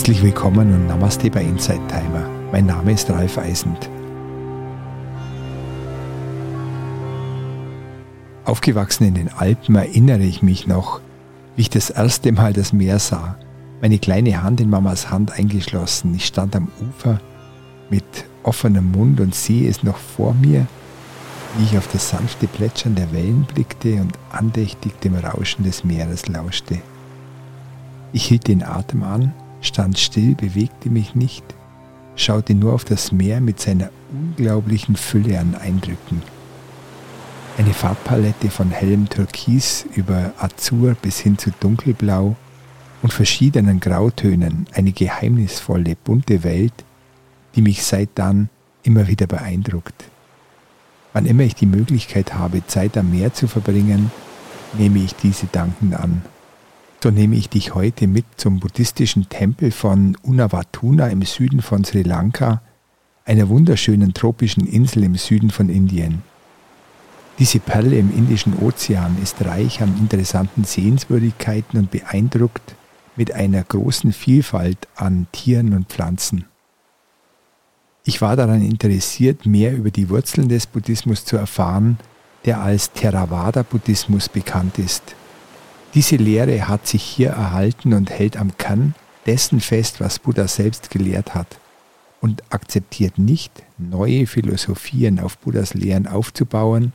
Herzlich willkommen und Namaste bei Inside Timer. Mein Name ist Ralf Eisend. Aufgewachsen in den Alpen erinnere ich mich noch, wie ich das erste Mal das Meer sah. Meine kleine Hand in Mamas Hand eingeschlossen. Ich stand am Ufer mit offenem Mund und sehe es noch vor mir, wie ich auf das sanfte Plätschern der Wellen blickte und andächtig dem Rauschen des Meeres lauschte. Ich hielt den Atem an, stand still, bewegte mich nicht, schaute nur auf das Meer mit seiner unglaublichen Fülle an Eindrücken. Eine Farbpalette von hellem Türkis über Azur bis hin zu dunkelblau und verschiedenen Grautönen, eine geheimnisvolle, bunte Welt, die mich seit dann immer wieder beeindruckt. Wann immer ich die Möglichkeit habe, Zeit am Meer zu verbringen, nehme ich diese dankend an. So nehme ich dich heute mit zum buddhistischen Tempel von Unavatuna im Süden von Sri Lanka, einer wunderschönen tropischen Insel im Süden von Indien. Diese Perle im Indischen Ozean ist reich an interessanten Sehenswürdigkeiten und beeindruckt mit einer großen Vielfalt an Tieren und Pflanzen. Ich war daran interessiert, mehr über die Wurzeln des Buddhismus zu erfahren, der als Theravada-Buddhismus bekannt ist. Diese Lehre hat sich hier erhalten und hält am Kern dessen fest, was Buddha selbst gelehrt hat und akzeptiert nicht, neue Philosophien auf Buddhas Lehren aufzubauen,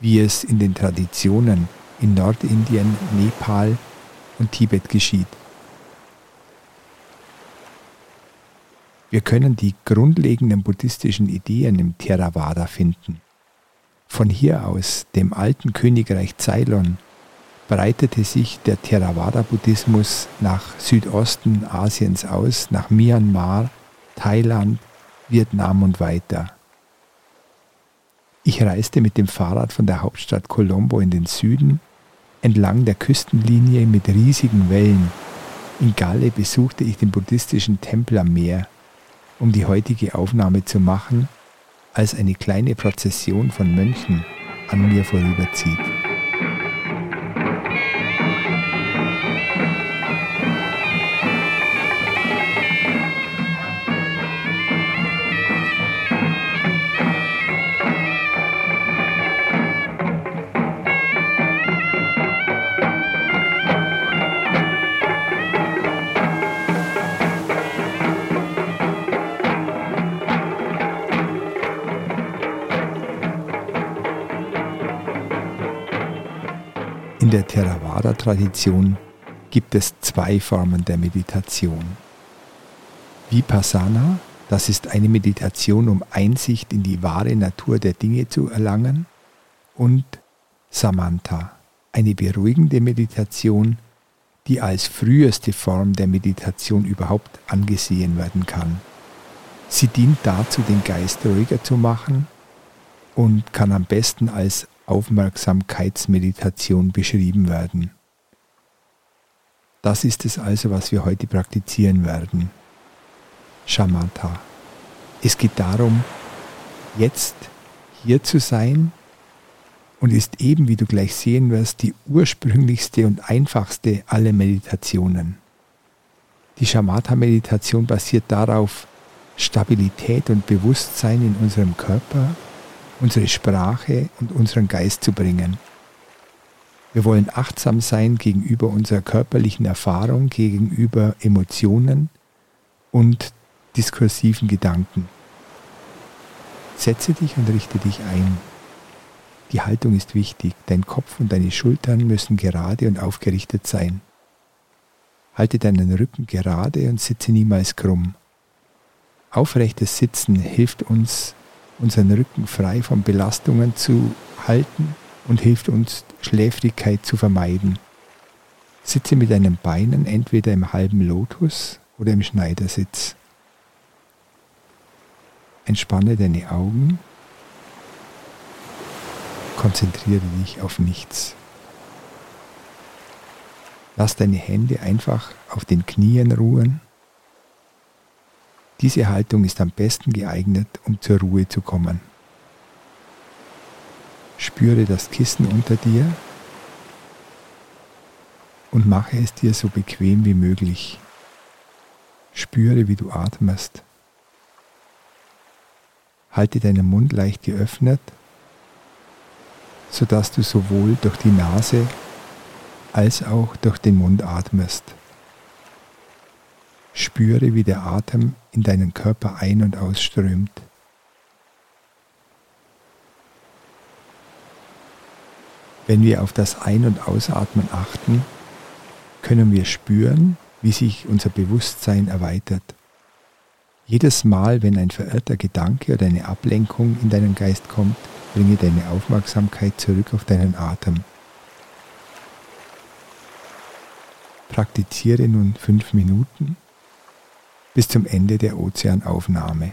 wie es in den Traditionen in Nordindien, Nepal und Tibet geschieht. Wir können die grundlegenden buddhistischen Ideen im Theravada finden. Von hier aus, dem alten Königreich Ceylon, breitete sich der Theravada-Buddhismus nach Südosten Asiens aus, nach Myanmar, Thailand, Vietnam und weiter. Ich reiste mit dem Fahrrad von der Hauptstadt Colombo in den Süden, entlang der Küstenlinie mit riesigen Wellen. In Galle besuchte ich den buddhistischen Tempel am Meer, um die heutige Aufnahme zu machen, als eine kleine Prozession von Mönchen an mir vorüberzieht. Der Theravada-Tradition gibt es zwei Formen der Meditation. Vipassana, das ist eine Meditation, um Einsicht in die wahre Natur der Dinge zu erlangen, und Samantha, eine beruhigende Meditation, die als früheste Form der Meditation überhaupt angesehen werden kann. Sie dient dazu, den Geist ruhiger zu machen und kann am besten als Aufmerksamkeitsmeditation beschrieben werden. Das ist es also, was wir heute praktizieren werden. Shamatha. Es geht darum, jetzt hier zu sein und ist eben, wie du gleich sehen wirst, die ursprünglichste und einfachste aller Meditationen. Die Shamatha-Meditation basiert darauf, Stabilität und Bewusstsein in unserem Körper unsere Sprache und unseren Geist zu bringen. Wir wollen achtsam sein gegenüber unserer körperlichen Erfahrung, gegenüber Emotionen und diskursiven Gedanken. Setze dich und richte dich ein. Die Haltung ist wichtig. Dein Kopf und deine Schultern müssen gerade und aufgerichtet sein. Halte deinen Rücken gerade und sitze niemals krumm. Aufrechtes Sitzen hilft uns, unseren Rücken frei von Belastungen zu halten und hilft uns, Schläfrigkeit zu vermeiden. Sitze mit deinen Beinen entweder im halben Lotus oder im Schneidersitz. Entspanne deine Augen. Konzentriere dich auf nichts. Lass deine Hände einfach auf den Knien ruhen diese Haltung ist am besten geeignet, um zur Ruhe zu kommen. Spüre das Kissen unter dir und mache es dir so bequem wie möglich. Spüre, wie du atmest. Halte deinen Mund leicht geöffnet, sodass du sowohl durch die Nase als auch durch den Mund atmest. Spüre, wie der Atem in deinen Körper ein- und ausströmt. Wenn wir auf das Ein- und Ausatmen achten, können wir spüren, wie sich unser Bewusstsein erweitert. Jedes Mal, wenn ein verirrter Gedanke oder eine Ablenkung in deinen Geist kommt, bringe deine Aufmerksamkeit zurück auf deinen Atem. Praktiziere nun fünf Minuten bis zum Ende der Ozeanaufnahme.